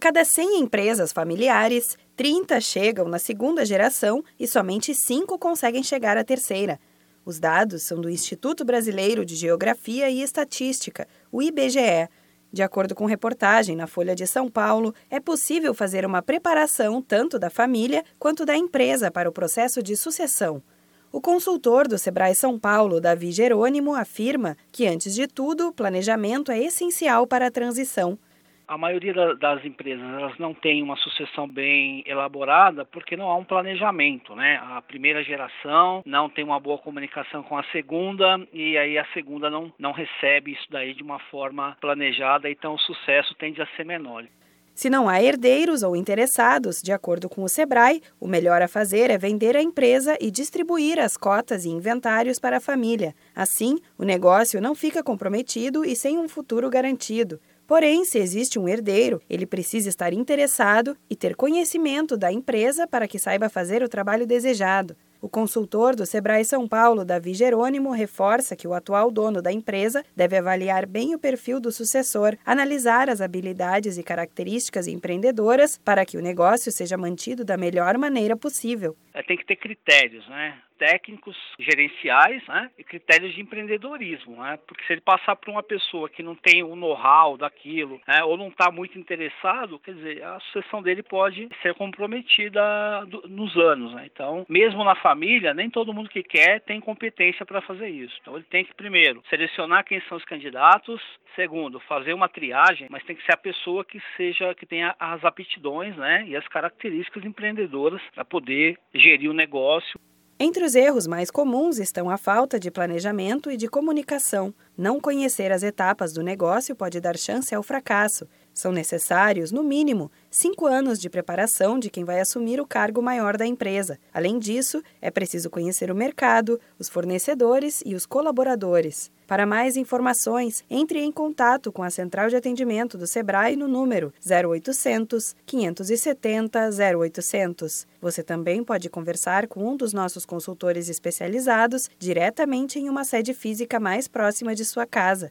cada 100 empresas familiares, 30 chegam na segunda geração e somente 5 conseguem chegar à terceira. Os dados são do Instituto Brasileiro de Geografia e Estatística, o IBGE. De acordo com reportagem na Folha de São Paulo, é possível fazer uma preparação tanto da família quanto da empresa para o processo de sucessão. O consultor do Sebrae São Paulo, Davi Jerônimo, afirma que, antes de tudo, planejamento é essencial para a transição a maioria das empresas elas não tem uma sucessão bem elaborada porque não há um planejamento, né? A primeira geração não tem uma boa comunicação com a segunda e aí a segunda não, não recebe isso daí de uma forma planejada, então o sucesso tende a ser menor. Se não há herdeiros ou interessados, de acordo com o Sebrae, o melhor a fazer é vender a empresa e distribuir as cotas e inventários para a família. Assim, o negócio não fica comprometido e sem um futuro garantido. Porém, se existe um herdeiro, ele precisa estar interessado e ter conhecimento da empresa para que saiba fazer o trabalho desejado. O consultor do Sebrae São Paulo, Davi Jerônimo, reforça que o atual dono da empresa deve avaliar bem o perfil do sucessor, analisar as habilidades e características empreendedoras para que o negócio seja mantido da melhor maneira possível. É, tem que ter critérios, né? Técnicos gerenciais né, e critérios de empreendedorismo, né, porque se ele passar por uma pessoa que não tem o know-how daquilo né, ou não está muito interessado, quer dizer, a sucessão dele pode ser comprometida do, nos anos. Né, então, mesmo na família, nem todo mundo que quer tem competência para fazer isso. Então, ele tem que, primeiro, selecionar quem são os candidatos, segundo, fazer uma triagem, mas tem que ser a pessoa que seja, que tenha as aptidões né, e as características empreendedoras para poder gerir o negócio. Entre os erros mais comuns estão a falta de planejamento e de comunicação. Não conhecer as etapas do negócio pode dar chance ao fracasso. São necessários, no mínimo, cinco anos de preparação de quem vai assumir o cargo maior da empresa. Além disso, é preciso conhecer o mercado, os fornecedores e os colaboradores. Para mais informações, entre em contato com a Central de Atendimento do Sebrae no número 0800 570 0800. Você também pode conversar com um dos nossos consultores especializados diretamente em uma sede física mais próxima de sua casa.